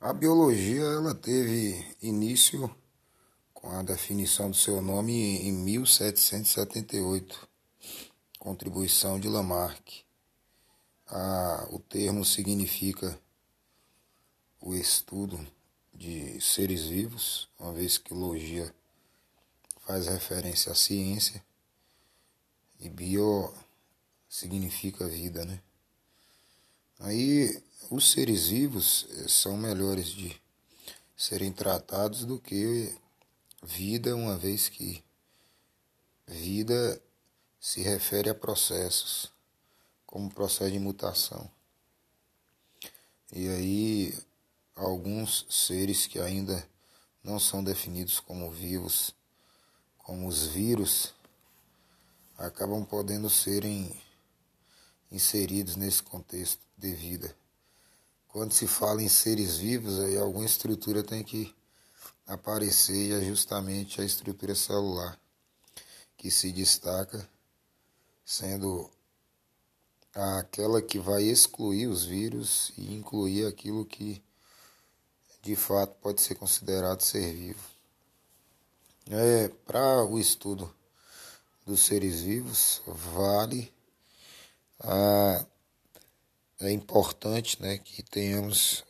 A biologia ela teve início com a definição do seu nome em 1778, contribuição de Lamarck. O termo significa o estudo de seres vivos, uma vez que logia faz referência à ciência e bio significa vida, né? Aí os seres vivos eh, são melhores de serem tratados do que vida, uma vez que vida se refere a processos, como processo de mutação. E aí alguns seres que ainda não são definidos como vivos, como os vírus, acabam podendo serem inseridos nesse contexto de vida. Quando se fala em seres vivos, aí alguma estrutura tem que aparecer e é justamente a estrutura celular que se destaca, sendo aquela que vai excluir os vírus e incluir aquilo que de fato pode ser considerado ser vivo. É, Para o estudo dos seres vivos, vale a é importante né, que tenhamos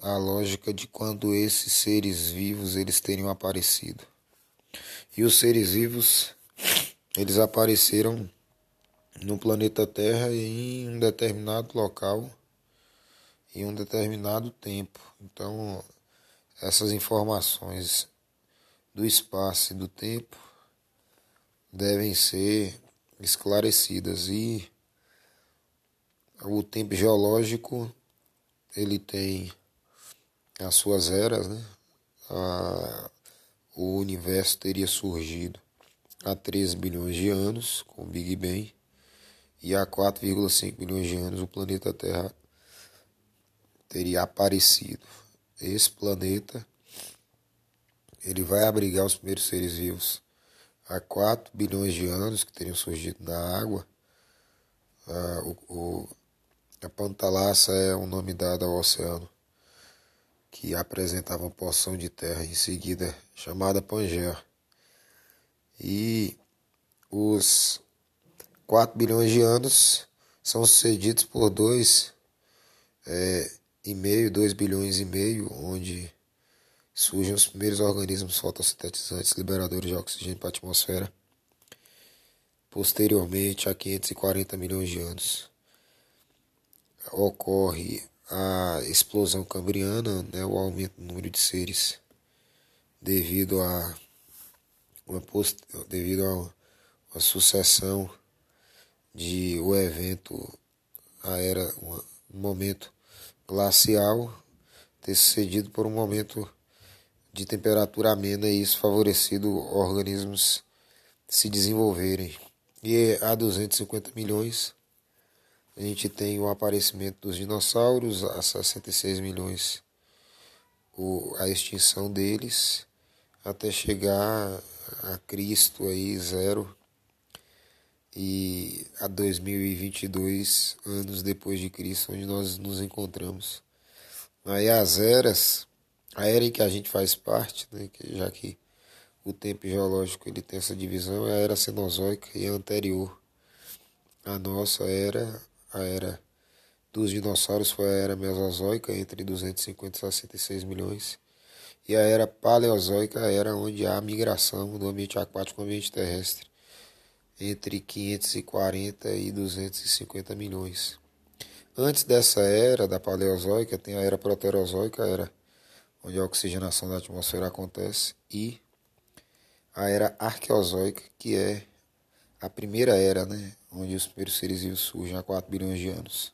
a lógica de quando esses seres vivos eles teriam aparecido. E os seres vivos eles apareceram no planeta Terra em um determinado local em um determinado tempo. Então, essas informações do espaço e do tempo devem ser esclarecidas e o tempo geológico ele tem as suas eras, né? A, o universo teria surgido há 13 bilhões de anos com o Big Bang e há 4,5 bilhões de anos o planeta Terra teria aparecido. Esse planeta ele vai abrigar os primeiros seres vivos há 4 bilhões de anos que teriam surgido da água. Ah, o, o a Pantalassa é o nome dado ao oceano, que apresentava uma porção de terra em seguida chamada Pangeia. E os 4 bilhões de anos são sucedidos por dois é, e meio, 2 bilhões e meio, onde surgem os primeiros organismos fotossintetizantes liberadores de oxigênio para a atmosfera. Posteriormente, a 540 milhões de anos ocorre a explosão cambriana, né, o aumento do número de seres devido a uma post, devido a uma sucessão de o evento a era um momento glacial ter sucedido por um momento de temperatura amena e isso favorecido organismos se desenvolverem. E há 250 milhões a gente tem o aparecimento dos dinossauros, há 66 milhões o, a extinção deles, até chegar a Cristo aí, zero, e a 2022 anos depois de Cristo, onde nós nos encontramos. Aí as eras, a era em que a gente faz parte, né, já que o tempo geológico ele tem essa divisão, é a era cenozoica e a anterior. A nossa era a era dos dinossauros foi a era mesozoica, entre 250 e 66 milhões. E a era paleozoica, a era onde há migração do ambiente aquático ao ambiente terrestre, entre 540 e 250 milhões. Antes dessa era, da paleozoica, tem a era proterozoica, a era onde a oxigenação da atmosfera acontece, e a era arqueozoica, que é a primeira era, né, onde os primeiros seres vivos surgem há 4 bilhões de anos.